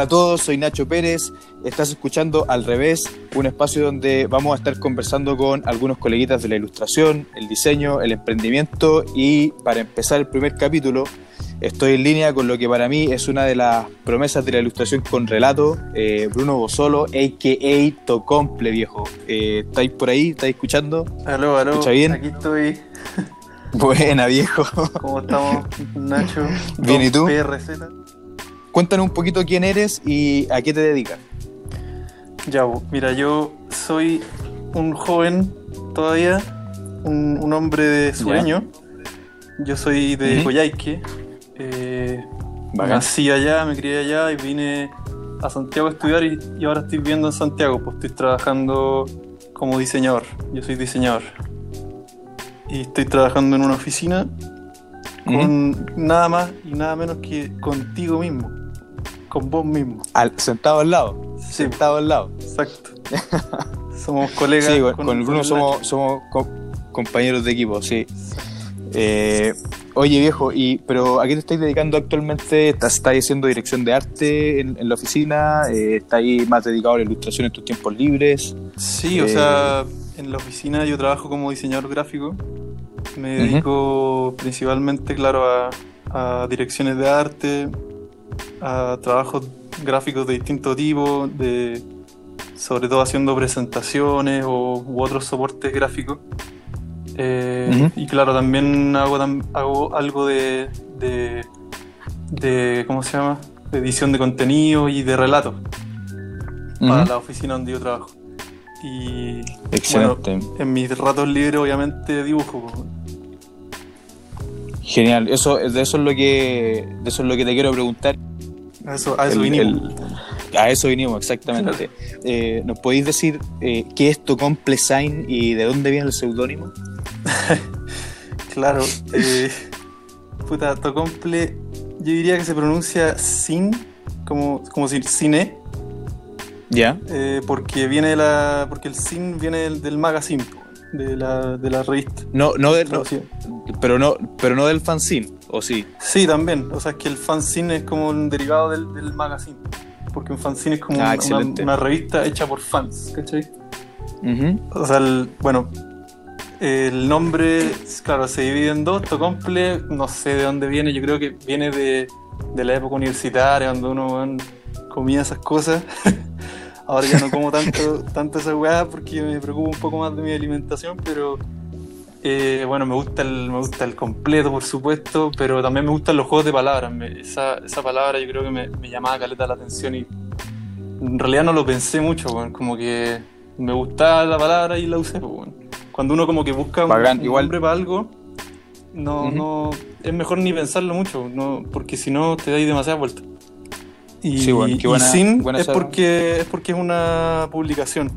Hola a todos, soy Nacho Pérez. Estás escuchando Al Revés, un espacio donde vamos a estar conversando con algunos coleguitas de la ilustración, el diseño, el emprendimiento y para empezar el primer capítulo estoy en línea con lo que para mí es una de las promesas de la ilustración con relato, eh, Bruno Bosolo, a.k.a. Tocomple, viejo. Eh, ¿Estáis por ahí? ¿Estáis escuchando? Aló, aló. ¿Escucha bien? Aquí estoy. Buena, viejo. ¿Cómo estamos, Nacho? Bien, ¿y tú? PRZ. Cuéntanos un poquito quién eres y a qué te dedicas. Ya, mira, yo soy un joven todavía, un, un hombre de sueño. Yo soy de. Coyhaique. Eh, Bacán. nací allá, me crié allá y vine a Santiago a estudiar y, y ahora estoy viviendo en Santiago, pues estoy trabajando como diseñador. Yo soy diseñador. Y estoy trabajando en una oficina con nada más y nada menos que contigo mismo, con vos mismo. Al- sentado al lado. Sí, Sentado al lado. exacto. Somos colegas. Sí, con, con el Bruno somos, somos co- compañeros de equipo, sí. Eh, oye, viejo, y, pero ¿a qué te estás dedicando actualmente? ¿Estás, estás haciendo dirección de arte en, en la oficina? Eh, ¿Estás ahí más dedicado a la ilustración en tus tiempos libres? Sí, o Eh, sea, en la oficina yo trabajo como diseñador gráfico. Me dedico principalmente, claro, a, a direcciones de arte, a trabajos gráficos de distinto tipo, de, sobre todo haciendo presentaciones o, u otros soportes gráficos. Eh. Y claro, también hago, tam- hago algo de, de, de, ¿cómo se llama? De edición de contenido y de relatos para la oficina donde yo trabajo. Y Excelente. bueno, en mis ratos libres obviamente dibujo. Genial. Eso, de eso es lo que, de eso es lo que te quiero preguntar. A eso, a eso El- vinimos. el- a eso vinimos, exactamente. Eh, ¿Nos podéis decir eh, qué es Tocomple Sign y de dónde viene el seudónimo? Claro. eh, puta, Tocomple, yo diría que se pronuncia sin, como, como si cine, ¿Ya? eh, porque viene de la, porque el sin viene del, del magazine, de la, de la revista. No, no, de- no, traducida. pero no, pero no del fanzine, ¿o sí? Sí, también. O sea, es que el fanzine es como un derivado del, del magazine. Porque un fanzine es como Ah, una- una, excelente. una revista hecha por fans, ¿cachai? O sea, el- bueno, el nombre, claro, se divide en dos. Tocomple, no sé de dónde viene, yo creo que viene de, de la época universitaria, donde uno comía esas cosas. Ahora ya no como tanto, tanto esa weá porque me preocupo un poco más de mi alimentación, pero eh, bueno, me gusta, el, me gusta el completo, por supuesto, pero también me gustan los juegos de palabras. Me- esa, esa palabra yo creo que me, me llamaba caleta la atención y en realidad no lo pensé mucho, como que me gustaba la palabra y la usé, pues, weón. Cuando uno como que busca un, un igual- nombre para algo, no, no, es mejor ni pensarlo mucho, no, porque si no te dais demasiada vuelta. Y, Sí, bueno, qué y buena- Sin buena es porque, es porque es una publicación.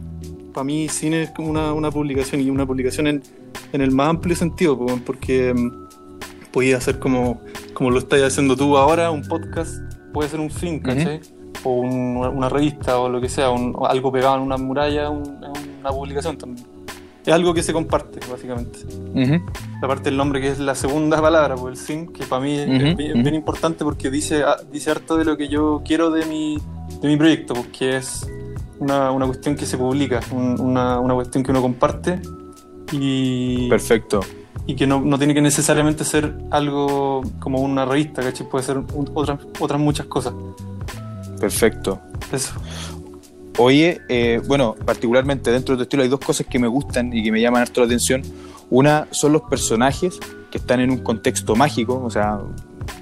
Para mí Sin es como una, una publicación y una publicación en, en el más amplio sentido, pues, porque mm, podía hacer como, como lo estás haciendo tú ahora, un podcast, puede ser un film, ¿cachai? O un- una revista o lo que sea, un- algo pegado en una muralla, un- una publicación también. Es algo que se comparte, básicamente. Ujú. Aparte el nombre que es la segunda palabra, pues el sin, que para mí es, bien, importante porque dice, ah, dice harto de lo que yo quiero de mi, de mi proyecto, porque es una, una cuestión que se publica, un- una, una cuestión que uno comparte y, Perfecto. y que no, no tiene que necesariamente ser algo como una revista, ¿cachai? Puede ser un- otras, otras muchas cosas. Perfecto. Eso. Oye, eh, bueno, particularmente dentro de tu estilo hay dos cosas que me gustan y que me llaman harto la atención. Una son los personajes que están en un contexto mágico, o sea,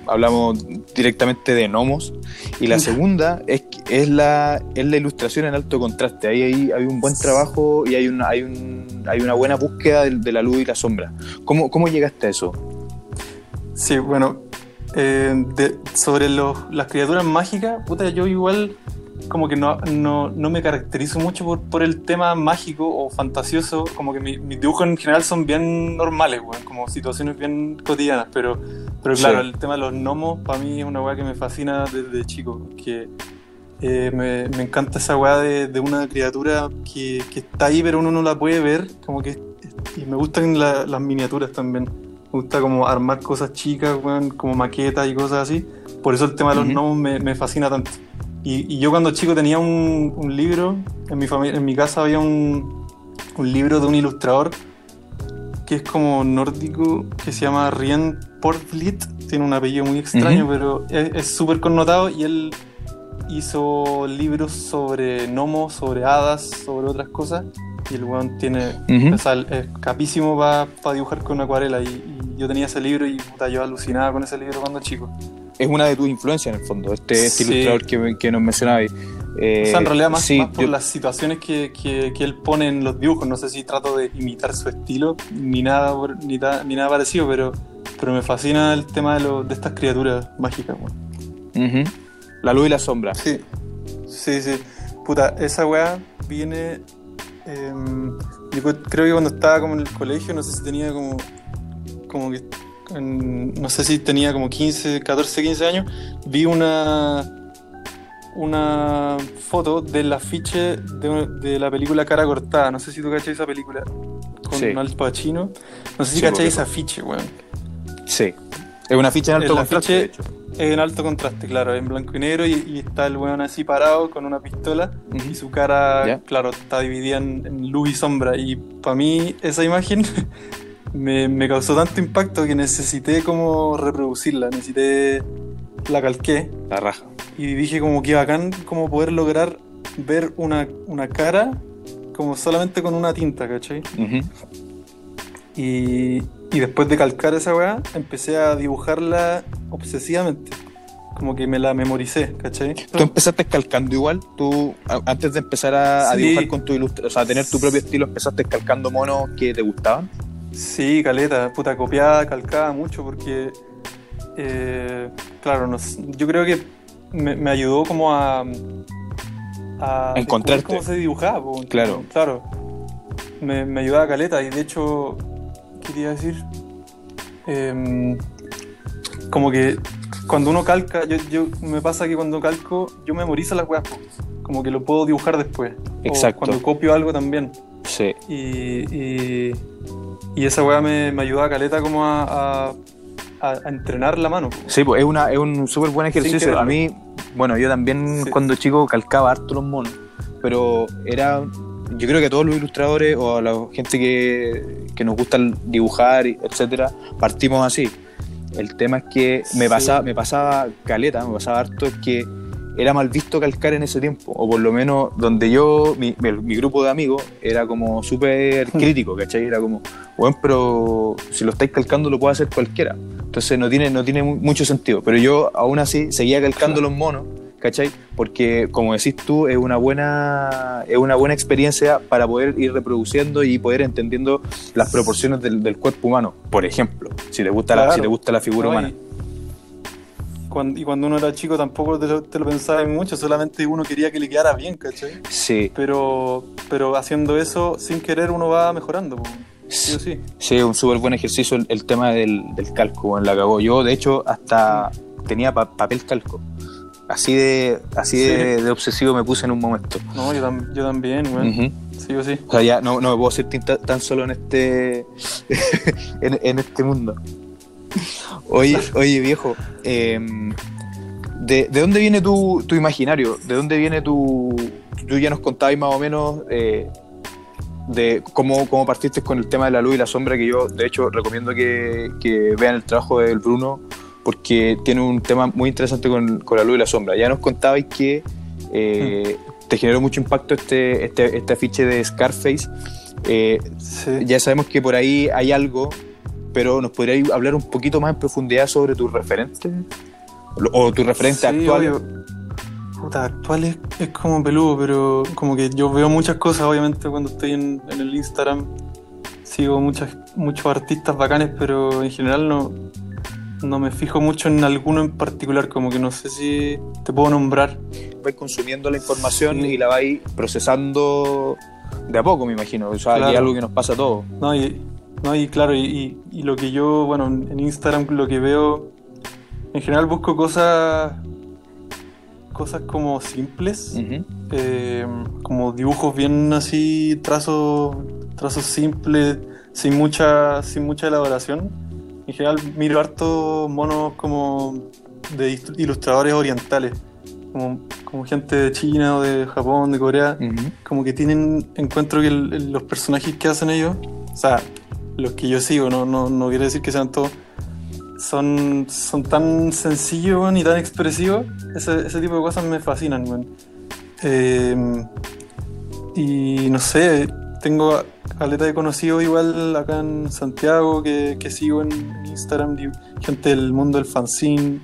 hablamos directamente de gnomos. Y la segunda es, es, la, es la ilustración en alto contraste. Ahí hay, hay un buen trabajo y hay una, hay un, hay una buena búsqueda de, de la luz y la sombra. ¿Cómo, cómo llegaste a eso? Sí, bueno, eh, de- sobre los- las criaturas mágicas, puta, yo igual como que no, no, no me caracterizo mucho por, por el tema mágico o fantasioso, como que mi- mis dibujos en general son bien normales, weón, como situaciones bien cotidianas, pero, pero claro, Sí. el tema de los gnomos para mí es una weá que me fascina desde chico, que eh, me, me encanta esa weá de, de una criatura que, que está ahí pero uno no la puede ver, como que y me gustan la- las miniaturas también. Me gusta como armar cosas chicas, weón, como maquetas y cosas así. Por eso el tema de los Ujú. gnomos me, me fascina tanto. Y, y yo cuando chico tenía un, un libro, en mi, familia, en mi casa había un, un libro de un ilustrador que es como nórdico, que se llama Rien Portlit, tiene un apellido muy extraño, pero es súper connotado y él hizo libros sobre gnomos, sobre hadas, sobre otras cosas. Y el weón tiene, Ujú. o sea, es capísimo para dibujar con acuarela. Y, y yo tenía ese libro y puta, yo alucinaba con ese libro cuando chico. Es una de tus influencias en el fondo, este, este Sí. ilustrador que, que nos mencionabais. Eh, o sea, en realidad más, sí, más por yo- las situaciones que, que- que él pone en los dibujos. No sé si trato de imitar su estilo, ni nada, ni, ta- ni nada parecido, pero, pero me fascina el tema de, lo- de estas criaturas mágicas. Ujú. La luz y la sombra. Sí, sí, sí. Puta, esa weá viene. yo cu- creo que cuando estaba como en el colegio, no sé si tenía como. Como que. En- no sé si tenía como 15, 14, 15 años. Vi una. Una foto del afiche de, de la película Cara Cortada. No sé si tú cachai esa película. Con Sí. Al Pacino. No sé si Sí, cachai porque- ese afiche, weón. Sí. Es una ficha en alto El contraste, afiche- de hecho. En alto contraste, claro, en blanco y negro y, y está el weón así parado con una pistola Ujú. y su cara, Ya. claro, está dividida en, en luz y sombra y para mí esa imagen me, me causó tanto impacto que necesité como reproducirla, necesité, la calqué La raja. y dije como que bacán como poder lograr ver una, una cara como solamente con una tinta, ¿cachai? Y, y después de calcar esa weá, empecé a dibujarla obsesivamente. Como que me la memoricé, ¿cachai? ¿Tú empezaste calcando igual? ¿Tú, antes de empezar a, dibujar con tu ilustración, o sea, a tener tu propio estilo, empezaste calcando monos que te gustaban? Sí, caleta, puta, copiada, calcada mucho porque, eh, claro, no yo creo que me, me ayudó como a... a Encontrarte. cómo se dibujaba. Claro. Claro. Me, me ayudaba caleta y de hecho, ¿qué te iba a decir? Em, como que cuando uno calca, yo, yo- me pasa que cuando calco, yo memorizo las weas, como que lo puedo dibujar después. Exacto. O cuando copio algo también. Sí. Y, y, y esa weá me, me ayudaba a caleta como a, a, a- a entrenar la mano. Sí, pues es, una, es un súper buen ejercicio. A mí, bueno, yo también Sí. cuando chico calcaba harto los monos, pero era, yo creo que a todos los ilustradores o a la gente que, que nos gusta dibujar, etcétera, partimos así. El tema es que me Sí. pasaba, me pasaba caleta, me pasaba harto, es que era mal visto calcar en ese tiempo, o por lo menos donde yo, mi, mi- mi grupo de amigos era como súper crítico, ¿cachai? Era como, bueno, pero si lo estáis calcando lo puede hacer cualquiera. Entonces no tiene, no tiene mu- mucho sentido. Pero yo aún así seguía calcando los monos, ¿cachai? Porque como decís tú, es una buena, es una buena experiencia para poder ir reproduciendo y poder entendiendo las proporciones del, del cuerpo humano, por ejemplo, si te gusta, la, si te gusta la figura ¿no? humana. Y, cuando, y cuando uno era chico tampoco te lo, te lo pensaba mucho, solamente uno quería que le quedara bien, ¿cachai? Sí, Pero, pero haciendo eso sin querer uno va mejorando, po. sí sí. Sí, un súper buen ejercicio el, el tema del, del calco, en la cagó. Yo, de hecho, hasta tenía pa- papel calco. Así de así de, Sí. de obsesivo me puse en un momento. No, yo, tam- yo también. Ujú. Sí o sí. O sea, ya no, no me puedo sentir tan, tan solo en este en, en este mundo. Oye, oye viejo, eh, ¿de, de dónde viene tu, tu imaginario? ¿De dónde viene tu... Tú ya nos contabas más o menos eh, de cómo, cómo partiste con el tema de la luz y la sombra, que yo de hecho recomiendo que, que vean el trabajo del Bruno, porque tiene un tema muy interesante con, con la luz y la sombra. Ya nos contabais que eh, te generó mucho impacto este, este, este afiche de Scarface. Eh, Sí. ya sabemos que por ahí hay algo, pero ¿nos podrías hablar un poquito más en profundidad sobre tus referentes? O tus referentes Sí, actuales. obvio. Puta, actual es, es como peludo, pero como que yo veo muchas cosas, obviamente, cuando estoy en, en el Instagram. Sigo muchas, muchos artistas bacanes, pero en general no, no me fijo mucho en alguno en particular, como que no sé si te puedo nombrar. vais consumiendo la información Sí. y la vais procesando de a poco, me imagino. O sea, que es Claro. algo que nos pasa a todos. No, y, no, y claro, y, y- y lo que yo, bueno, en Instagram lo que veo, en general busco cosas, cosas como simples. Eh, como dibujos bien así, trazos, trazos simples, sin mucha, sin mucha elaboración. En general miro harto monos como de ilustradores orientales, como, como gente de China o de Japón, de Corea, como que tienen, encuentro que el- los personajes que hacen ellos, o sea, los que yo sigo, no, no, no quiere decir que sean todos, son, son tan sencillos y tan expresivos, ese, ese tipo de cosas me fascinan, weón. Eh, y no sé, tengo caleta de conocido igual acá en Santiago que, que sigo en Instagram, gente del mundo del fanzine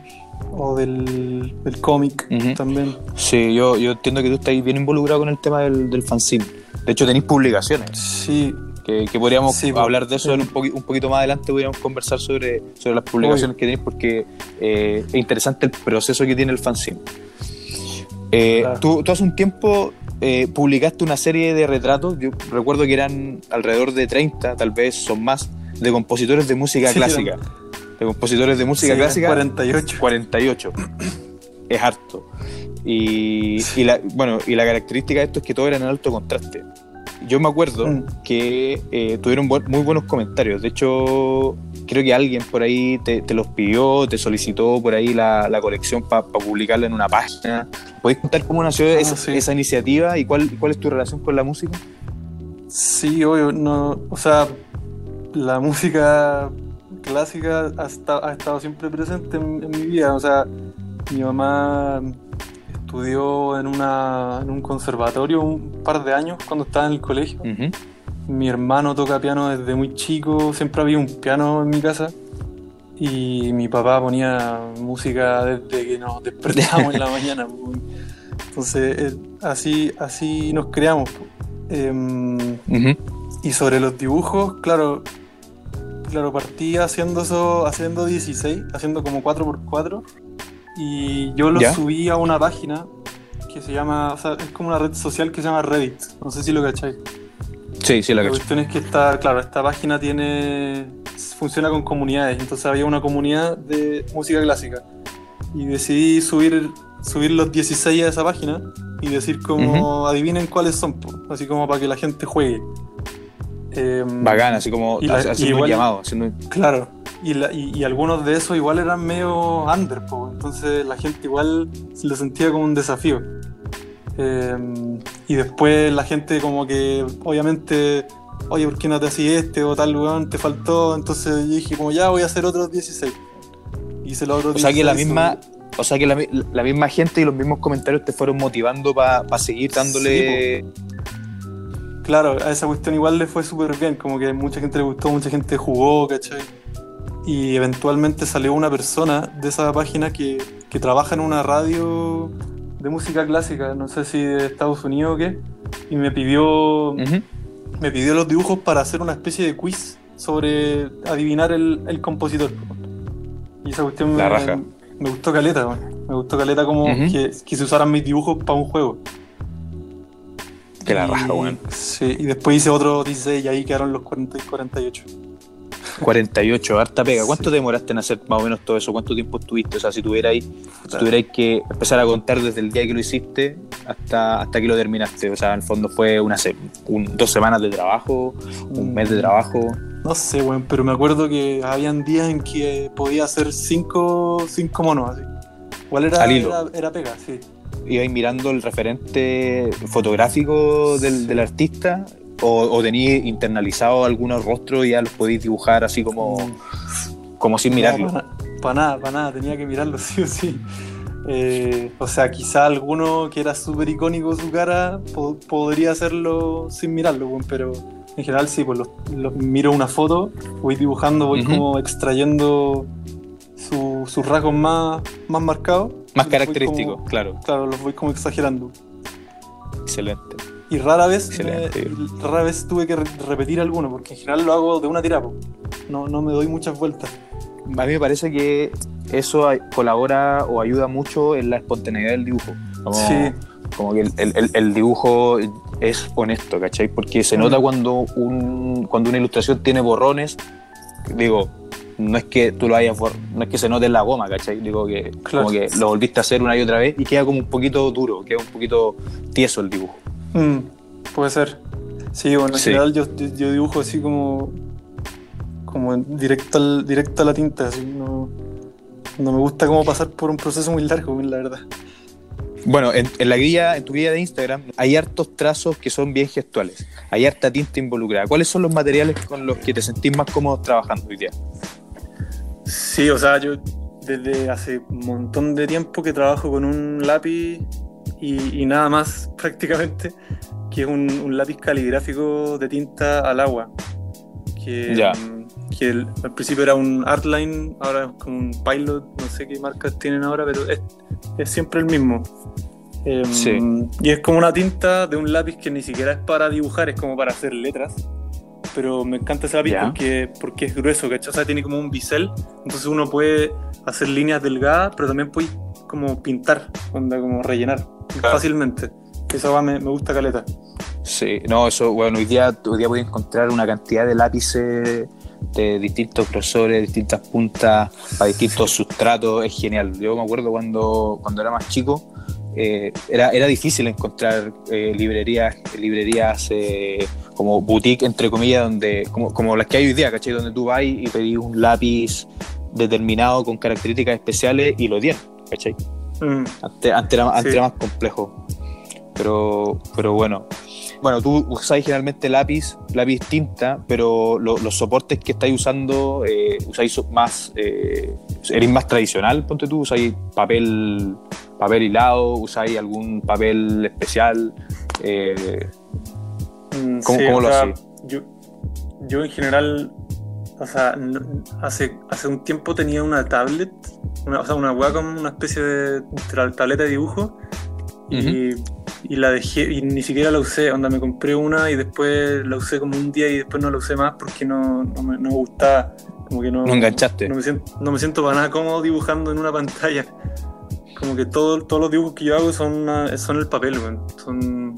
o del, del cómic también. Sí, yo, yo entiendo que tú estás bien involucrado con el tema del, del fanzine. De hecho, tenéis publicaciones. Sí, Que, que podríamos Sí, po. hablar de eso en un, poqui- un poquito más adelante, podríamos conversar sobre, sobre las publicaciones que tenéis, porque eh, es interesante el proceso que tiene el fanzine. Eh, Claro. tú, tú hace un tiempo eh, publicaste una serie de retratos, yo recuerdo que eran alrededor de 30, tal vez son más, de compositores de música Sí, clásica. De compositores de música sí, clásica. 48. 48. es harto. Y, y la, bueno, y la característica de esto es que todo era en alto contraste. Yo me acuerdo Mm. que eh, tuvieron buen- muy buenos comentarios. De hecho, creo que alguien por ahí te, te los pidió, te solicitó por ahí la, la colección para publicarla en una página. ¿Podéis contar cómo nació Ah, esa, sí. esa iniciativa y cuál, cuál es tu relación con la música? Sí, obvio, no, o sea, la música clásica ha, ha estado siempre presente en, en mi vida. O sea, mi mamá estudió en, una, en un conservatorio un par de años cuando estaba en el colegio. Ujú. Mi hermano toca piano desde muy chico, siempre había un piano en mi casa. Y mi papá ponía música desde que nos despertábamos en la mañana. pues. Entonces, eh, así, así nos creamos. pues. Em, y sobre los dibujos, claro, claro, partí haciendo eso, haciendo 16, haciendo como 4x4. Y yo lo ¿Ya? subí a una página que se llama, o sea, es como una red social que se llama Reddit. No sé si lo cacháis. Sí, sí, la La cuestión es que está, claro, esta página tiene. funciona con comunidades. Entonces había una comunidad de música clásica. Y decidí subir, subir los 16 a esa página y decir como adivinen cuáles son, así como para que la gente juegue. Em, Bacán, así como Y la- haciendo y un llamado. haciendo- Claro. Y, la- y- algunos de esos igual eran medio under, po, entonces la gente igual se lo sentía como un desafío. Eh, y después la gente como que, obviamente, oye, ¿por qué no te hacías este o tal weón? Te faltó, entonces yo dije como ya voy a hacer otros 16. Hice los otros O sea que la 16, misma, o sea que la, la misma gente y los mismos comentarios te fueron motivando para seguir dándole. Claro, a esa cuestión igual le fue súper bien, como que mucha gente le gustó, mucha gente jugó, ¿cachai? Y eventualmente salió una persona de esa página que, que trabaja en una radio de música clásica, no sé si de Estados Unidos o qué, y me pidió, Ujú. me pidió los dibujos para hacer una especie de quiz sobre adivinar el, el compositor. Y esa cuestión La me, raja. me gustó caleta, me gustó caleta como Ujú. que, que se usaran mis dibujos para un juego. Que la raja, weón. Sí, y después hice otro 16 y ahí quedaron los 40 y 48. 48, harta pega. ¿Cuánto Sí. te demoraste en hacer más o menos todo eso? ¿Cuánto tiempo estuviste? O sea, si tuvierais, si tuvierais que empezar a contar desde el día que lo hiciste hasta, hasta que lo terminaste. O sea, en el fondo fue una se- un- dos semanas de trabajo, un mes de trabajo. No sé, weón, pero me acuerdo que habían días en que podía hacer 5 cinco, monos así. Igual era, era, era pega, sí. ¿Ibais mirando el referente fotográfico del, del artista? ¿O, o teníais internalizado algunos rostros y ya los podéis dibujar así como, como sin mirarlo? Para nada, para nada, tenía que mirarlo sí o sí. Eh, o sea, quizá alguno que era súper icónico su cara po- podría hacerlo sin mirarlo, pero en general sí, pues los, los- miro una foto, voy dibujando, voy como extrayendo su- sus rasgos más, más marcados. Más y los voy característico, como- claro. claro, los voy como exagerando. Excelente. Y rara vez, Excelente. me- rara vez tuve que re- repetir alguno, porque en general lo hago de una tira, po. no, no me doy muchas vueltas. A mí me parece que eso colabora o ayuda mucho en la espontaneidad del dibujo. Como, Sí. como que el, el- el- el dibujo es honesto, ¿cachai? Porque se Mm. nota cuando, un, cuando una ilustración tiene borrones, digo, no es que tú lo hayas no es que se note en la goma, ¿cachai? Digo que Claro. como que lo volviste a hacer una y otra vez y queda como un poquito duro, queda un poquito tieso el dibujo. Mm, puede ser. Sí, bueno, en Sí. general yo, yo- dibujo así como. como directo, al, directo a la tinta, así, no, no me gusta como pasar por un proceso muy largo, la verdad. Bueno, en, en la guía, en tu guía de Instagram, hay hartos trazos que son bien gestuales. Hay harta tinta involucrada. ¿Cuáles son los materiales con los que te sentís más cómodo trabajando hoy día? Sí, o sea, yo desde hace un montón de tiempo que trabajo con un lápiz y, y nada más prácticamente, que es un, un lápiz caligráfico de tinta al agua. Que, Ya. que el- al principio era un Artline, ahora es como un Pilot, no sé qué marcas tienen ahora, pero es, es siempre el mismo. Em, Sí. Y es como una tinta de un lápiz que ni siquiera es para dibujar, es como para hacer letras. Pero me encanta ese lápiz porque, porque es grueso, ¿cachai? O sea, tiene como un bisel, entonces uno puede hacer líneas delgadas, pero también puede como pintar, onda, como rellenar Claro. fácilmente. Eso va, me, me gusta caleta. Sí, no, eso, bueno, hoy día, hoy día puedes encontrar una cantidad de lápices de distintos grosores, distintas puntas, para distintos sustratos, es genial. Yo me acuerdo cuando, cuando era más chico, eh, era, era difícil encontrar eh, librerías, librerías eh, como boutique, entre comillas, donde, como, como las que hay hoy día, ¿cachai? Donde tú vas y pedís un lápiz determinado con características especiales y lo tienen, ¿cachai? Mm. Antes, era, antes Sí. era más complejo. Pero, pero bueno. Bueno, tú usáis generalmente lápiz, lápiz tinta, pero lo- los soportes que estáis usando, eh, usáis más, eh, eres más tradicional, ponte tú, usáis papel, papel hilado, usáis algún papel especial. eh, Mm, ¿Cómo- sí, cómo o lo sea, hacís? Yo, yo en general, o sea, hace, hace un tiempo tenía una tablet, una, o sea, una Wacom, una especie de tableta de dibujo, y, y la dejé, y ni siquiera la usé, onda, me compré una y después la usé como un día y después no la usé más porque no, no, me, no me gustaba, como que no, No enganchaste. No me, siento, no me siento para nada cómodo dibujando en una pantalla. Como que todo- todos los dibujos que yo hago son, una- son el papel, weón. Son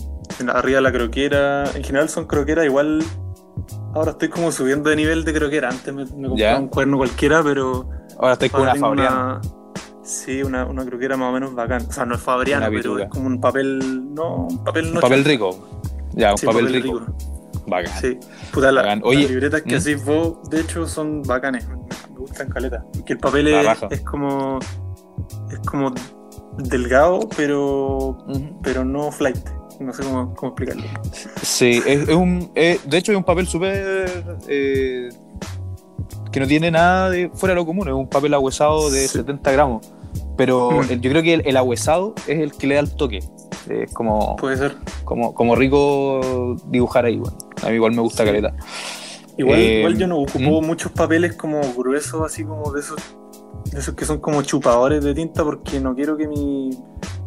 arriba de la croquera. En general son croqueras, igual ahora estoy como subiendo de nivel de croquera. Antes me, me compraba Ya. un cuerno cualquiera, pero Ahora estáis con una Fabriano. Sí, una, una croquera más o menos bacán. O sea, no es fabriana, Una pero es como un papel. No, un papel no papel rico. Ya, un Sí, papel, papel rico. rico. Bacán. Sí, puta, la- Bacán. Oye, las libretas que ¿Mm? hacís vos, de hecho, son bacanes. Me, gustan caleta. Que el papel es, es como. Es como delgado, pero. Pero no flight. No sé cómo, cómo explicarlo. Sí, es, es un, es- de hecho es un papel súper... eh, que no tiene nada de fuera de lo común, es un papel ahuesado de Sí. 70 gramos. Pero Mm. el- yo creo que el, el ahuesado es el que le da el toque. Es como, Puede ser. como, como rico dibujar ahí, bueno. A mí igual me gusta Sí. caleta. Igual, Eh, igual yo no ocupo ¿mm? muchos papeles como gruesos, así como de esos, de esos que son como chupadores de tinta, porque no quiero que mi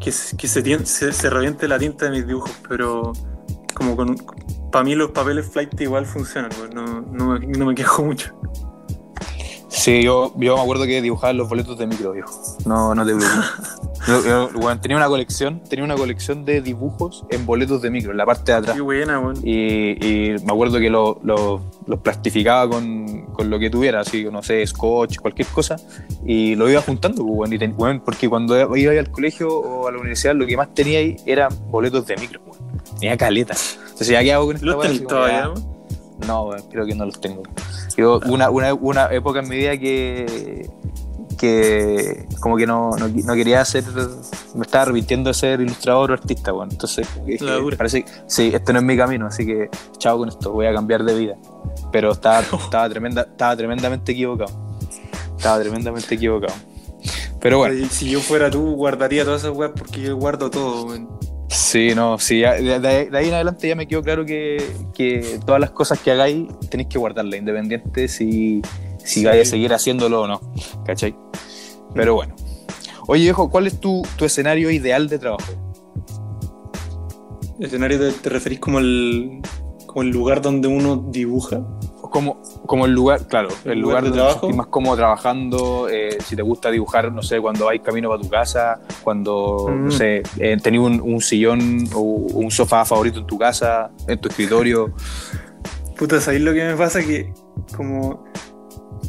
que, se- que se, se, se reviente la tinta de mis dibujos, pero como con para mí los papeles flight igual funcionan, pues, no, no, no me quejo mucho. Sí, yo, yo me acuerdo que dibujaba los boletos de micro, viejo. No, no te preocupes. Yo- yo, bueno, tenía una colección, tenía una colección de dibujos en boletos de micro, en la parte de atrás. Qué buena, weón. Y, y me acuerdo que lo- lo- los plastificaba con, con lo que tuviera, así, no sé, scotch, cualquier cosa, y lo iba juntando, weón, y ten- weón, porque cuando iba al colegio o a la universidad, lo que más tenía ahí eran boletos de micro, weón. Tenía caleta. Entonces, ¿ya qué hago con esta ¿Los weá? tenés todavía? No, creo que no los tengo. Yo, una, una, una época en mi vida que, que como que no, no, no quería ser, me estaba arrepintiendo de ser ilustrador o artista, bueno. Entonces, dije, parece que sí, este no es mi camino, así que chao con esto, voy a cambiar de vida. Pero estaba, estaba, tremenda, estaba tremendamente equivocado. Estaba tremendamente equivocado. Pero bueno, Si yo fuera tú, guardaría todas esas weas porque yo guardo todo. Sí, no, sí, ya- de, de- de ahí en adelante ya me quedó claro que, que todas las cosas que hagáis tenéis que guardarlas, independiente si, si Sí. vais a seguir haciéndolo o no, ¿cachai? Pero bueno. Oye, viejo, ¿cuál es tu, tu escenario ideal de trabajo? ¿Escenario te, te referís como el, como el lugar donde uno dibuja? Como, como el lugar, claro, el, ¿El lugar, lugar de donde trabajo? más cómodo trabajando, eh, si te gusta dibujar, no sé, cuando vais camino para tu casa, cuando, no Mm. sé, eh, tenías un, un sillón o un sofá favorito en tu casa, en tu escritorio. Puta, ¿sabéis lo que me pasa? Que como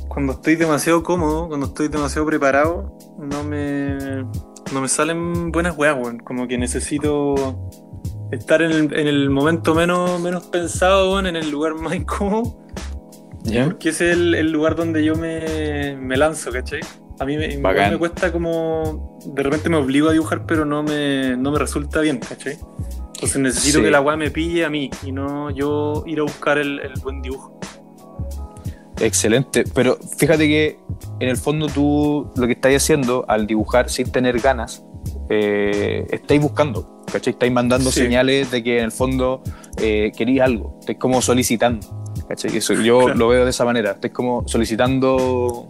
cuando estoy demasiado cómodo, cuando estoy demasiado preparado, no me, no me salen buenas weas, weón. Como que necesito estar en el, en el momento menos, menos pensado, weón, en el lugar más incómodo, ¿Ya? porque ese es el, el lugar donde yo me, me lanzo, ¿cachai? A mí me, me cuesta como. De repente me obligo a dibujar, pero no me, no me resulta bien, ¿cachai? Entonces necesito Sí. que la weá me pille a mí y no yo ir a buscar el, el buen dibujo. Excelente, pero fíjate que en el fondo tú lo que estáis haciendo al dibujar sin tener ganas, eh, estáis buscando, ¿cachai? Estáis mandando Sí. señales de que en el fondo eh, queréis algo, estáis como solicitando, ¿cachai? Eso, yo Claro. lo veo de esa manera, estáis como solicitando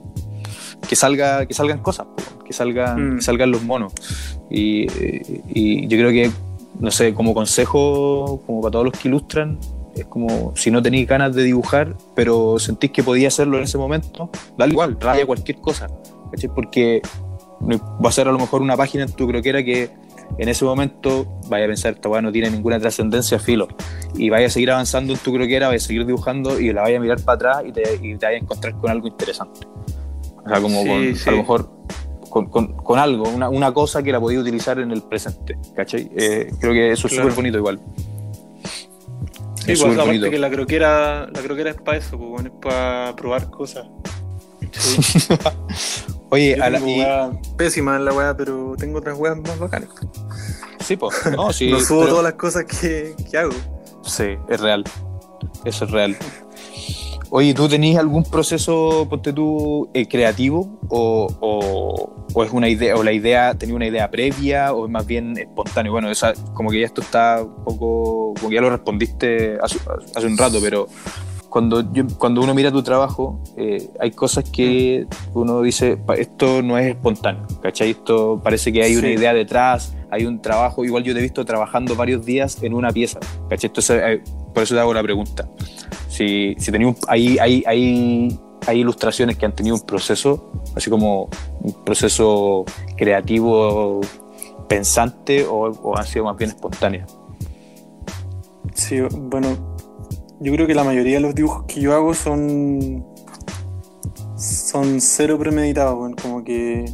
que salga que salgan cosas, que salgan, Mm. que salgan los monos. Y, y yo creo que, no sé, como consejo, como para todos los que ilustran, es como si no tenéis ganas de dibujar, pero sentís que podía hacerlo en ese momento, dale igual, raya cualquier cosa, ¿cachai? Porque va a ser a lo mejor una página en tu croquera que en ese momento vaya a pensar, esta weá no tiene ninguna trascendencia, filo, y vaya a seguir avanzando en tu croquera, vaya a seguir dibujando y la vaya a mirar para atrás y te, y te vaya a encontrar con algo interesante. O sea, como Sí, con, sí. a lo mejor con, con- con algo, una, una cosa que la podía utilizar en el presente, ¿cachai? Eh, creo que eso es Claro. súper bonito igual. Sí, Es pues aparte que la croquera, la croquera es para eso, pues, bueno, es para probar cosas. Sí. Oye, Yo a la- y- pésima en la weá, pero tengo otras weas más bacanas. Sí, pues, no, sí, no subo pero- todas las cosas que, que hago. Sí, es real. Eso es real. Oye, ¿tú tenías algún proceso, ponte tú, eh, creativo? O, o- o es una idea, o la idea, tenía una idea previa, o es más bien espontáneo? Bueno, esa, como que ya esto está un poco, como que ya lo respondiste hace, hace un rato, pero cuando, yo- cuando uno mira tu trabajo, eh, hay cosas que uno dice, "Pa- esto no es espontáneo, ¿cachai? Esto parece que hay una idea detrás, hay un trabajo, igual yo te he visto trabajando varios días en una pieza, ¿cachai? Entonces, eh, por eso te hago la pregunta. Si, si tenía un- hay, hay, ilustraciones que han tenido un proceso, así como un proceso creativo pensante o, han sido más bien espontáneas. Sí, bueno, yo creo que la mayoría de los dibujos que yo hago son. son cero premeditados, como que.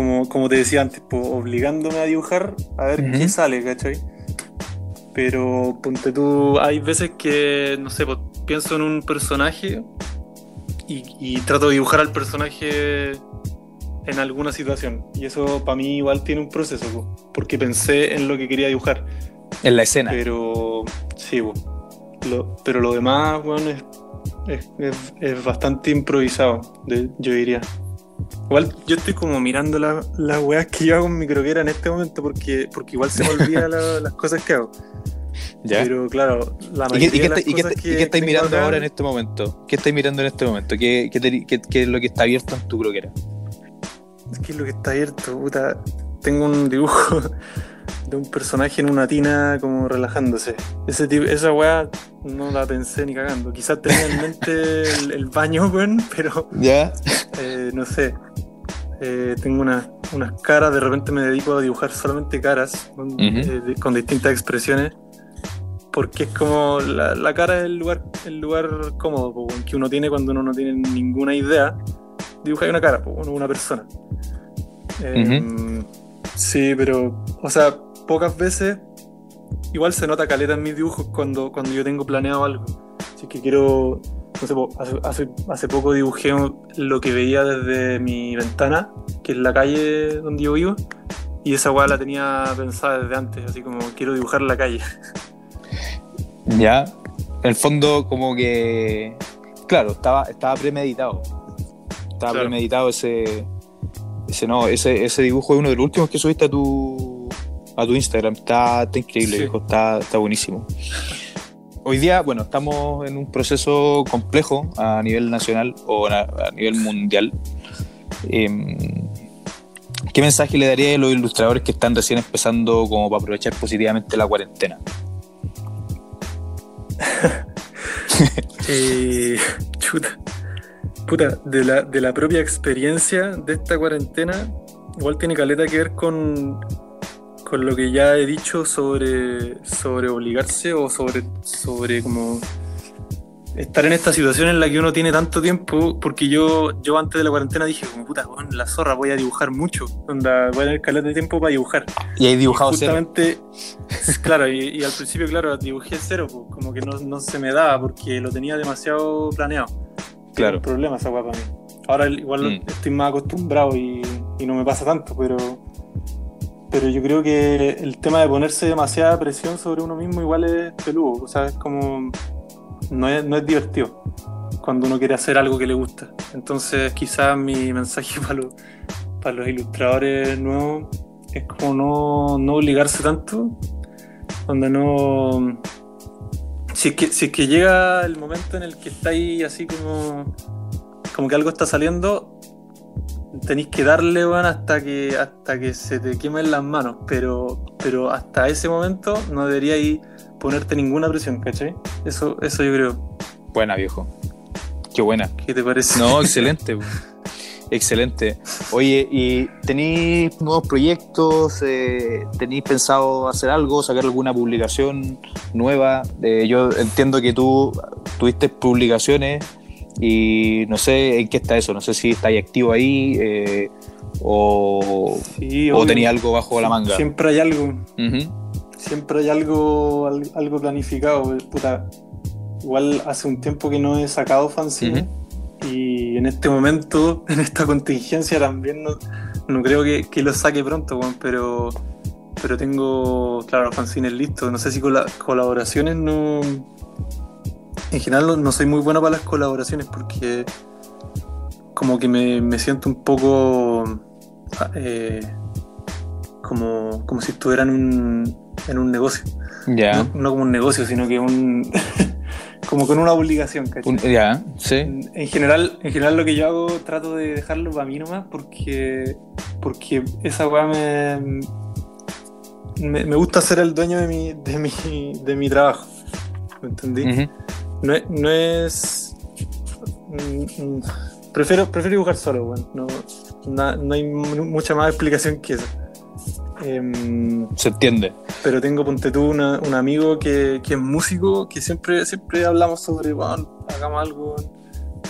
Como, como te decía antes, obligándome a dibujar a ver Ujú. qué sale, ¿cachai? Pero ponte tú, hay veces que, no sé, pienso en un personaje y, y trato de dibujar al personaje en alguna situación. Y eso para mí igual tiene un proceso, po, porque pensé en lo que quería dibujar. En la escena. Pero sí. Lo- pero lo demás, bueno, es, es, es- es bastante improvisado, de- yo diría. Igual yo estoy como mirando la- las weas que yo hago en mi croquera en este momento porque, porque igual se me olvidan la- las cosas que hago. ¿Ya? Pero claro, la ¿Y qué, y mayoría qué de las y qué cosas está- que y qué estáis mirando acá- ahora en este momento? ¿Qué estáis mirando en este momento? ¿Qué, qué- qué es lo que está abierto en tu croquera? Es que es lo que está abierto, puta. Tengo un dibujo de un personaje en una tina como relajándose. Ese tipo, esa weá no la pensé ni cagando. Quizás tenía en mente el, el baño, weón, pero ¿Ya? eh, no sé. Eh, tengo unas, unas caras, de repente me dedico a dibujar solamente caras con, eh, con distintas expresiones. Porque es como la, la cara es el lugar, el lugar cómodo que uno tiene cuando uno no tiene ninguna idea. Dibujar una cara, una persona. Eh, Sí, pero, o sea, pocas veces igual se nota caleta en mis dibujos cuando, cuando yo tengo planeado algo. Así que quiero, hace, hace, hace poco dibujé lo que veía desde mi ventana, que es la calle donde yo vivo, y esa weá la tenía pensada desde antes, así como quiero dibujar la calle. ¿Ya? En el fondo, como que. Claro, estaba, estaba premeditado. Estaba Claro. premeditado ese. Ese, no, ese, ese dibujo es uno de los últimos que subiste a tu, a tu Instagram. Está, está increíble, Sí. viejo, está, está buenísimo. Hoy día, bueno, estamos en un proceso complejo a nivel nacional o a, nivel mundial. Em, ¿Qué mensaje le daría a los ilustradores que están recién empezando como para aprovechar positivamente la cuarentena? Eh, chuta. Puta, de la, de la propia experiencia de esta cuarentena, igual tiene caleta que ver con, con lo que ya he dicho sobre, sobre obligarse o sobre, sobre como estar en esta situación en la que uno tiene tanto tiempo, porque yo, yo antes de la cuarentena dije, como puta, weón, la zorra, voy a dibujar mucho, onda, voy a tener caleta de tiempo para dibujar. Y hay dibujado cero. Justamente, claro, y, y al principio, claro, dibujé cero, pues, como que no, no se me daba porque lo tenía demasiado planeado. Claro. Un problema esa guapa para mí. Ahora igual Mm. estoy más acostumbrado y, y no me pasa tanto, pero, pero yo creo que el tema de ponerse demasiada presión sobre uno mismo igual es peludo, o sea, es como... No es, no es divertido cuando uno quiere hacer algo que le gusta. Entonces quizás mi mensaje para los, para los ilustradores nuevos es como no, no obligarse tanto, donde no... Si es, que, si que llega el momento en el que estáis así como, como que algo está saliendo, tenéis que darle bueno, hasta que hasta que se te quemen las manos, pero, pero hasta ese momento no deberíais ponerte ninguna presión, ¿cachai? Eso, eso yo creo. Buena, viejo. Qué buena. ¿Qué te parece? No, excelente. excelente. Oye, ¿y tenéis nuevos proyectos? Eh, ¿Tenéis pensado hacer algo? ¿Sacar alguna publicación nueva? Eh, yo entiendo que tú tuviste publicaciones y no sé en qué está eso. No sé si estáis activo ahí eh, o, Sí, o tenéis algo bajo la manga. Siempre hay algo, siempre hay algo, al- algo planificado. Puta, igual hace un tiempo que no he sacado fanzine y en este momento, en esta contingencia también no, no creo que, que lo saque pronto, weón, pero, pero tengo, claro, fanzines listos. No sé si con las colaboraciones no... En general no, soy muy bueno para las colaboraciones porque como que me, me siento un poco ah, eh, como, como si estuviera en un, en un negocio. Ya. No, no como un negocio, sino que un como con una obligación, ¿cachai? Ya, sí. En en general, en general lo que yo hago trato de dejarlo para mí nomás porque, porque esa weá me, me, me gusta ser el dueño de mi, de mi, de mi trabajo. ¿Me entendí? Ujú. No es. No es mm, mm, prefiero, prefiero dibujar solo, weón. No, na- no hay mu- mucha más explicación que eso. Em, Se entiende. pero tengo, ponte tú, una- un amigo que, que es músico, que siempre, siempre hablamos sobre, bueno, hagamos algo,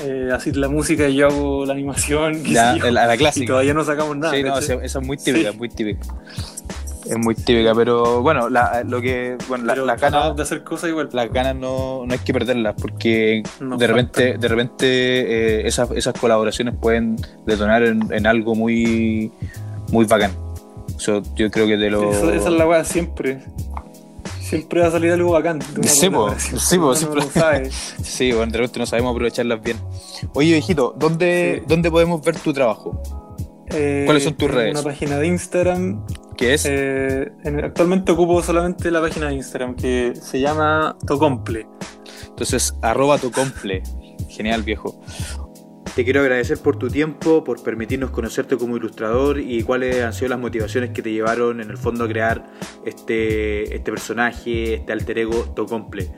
eh, así la música y yo hago la animación, Ya, a la y clásica. todavía no sacamos nada. sí, no, esa es muy típica, Sí. muy típica. Es muy típica, pero bueno, la, lo que. Bueno, las ganas, de hacer cosas igual. las ganas no, no hay que perderlas, porque de repente, de repente eh, esas, esas colaboraciones pueden detonar en, en algo muy, muy bacán. So, yo creo que de lo. Eso- esa es la weá siempre. Siempre va a salir algo bacán. Sí, po, sí, po, siempre- no. Sí, bueno, de repente no sabemos aprovecharlas bien. Oye, viejito, ¿dónde, Sí. ¿dónde podemos ver tu trabajo? Eh, ¿Cuáles son tus tengo redes? Una página de Instagram. ¿Qué es? eh, en- actualmente ocupo solamente la página de Instagram que se llama Tocomple. Entonces, arroba tu comple. Genial, viejo. Te quiero agradecer por tu tiempo, por permitirnos conocerte como ilustrador y cuáles han sido las motivaciones que te llevaron en el fondo a crear este, este personaje, este alter ego Tocomple.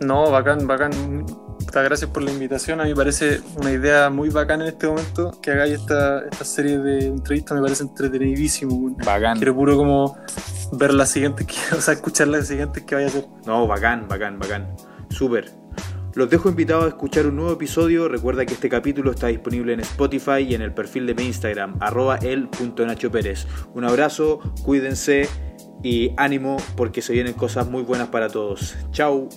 No, bacán, bacán. Muchas gracias por la invitación. A mí me parece una idea muy bacán en este momento que hagáis esta, esta serie de entrevistas. Me parece entretenidísimo. Bacán. Quiero puro como ver las siguientes, que, o sea, escuchar las siguientes que vaya a hacer. No, bacán, bacán, bacán. Súper. Los dejo invitados a escuchar un nuevo episodio. Recuerda que este capítulo está disponible en Spotify y en el perfil de mi Instagram, arroba el.nachopérez. Un abrazo, cuídense y ánimo porque se vienen cosas muy buenas para todos. Chao.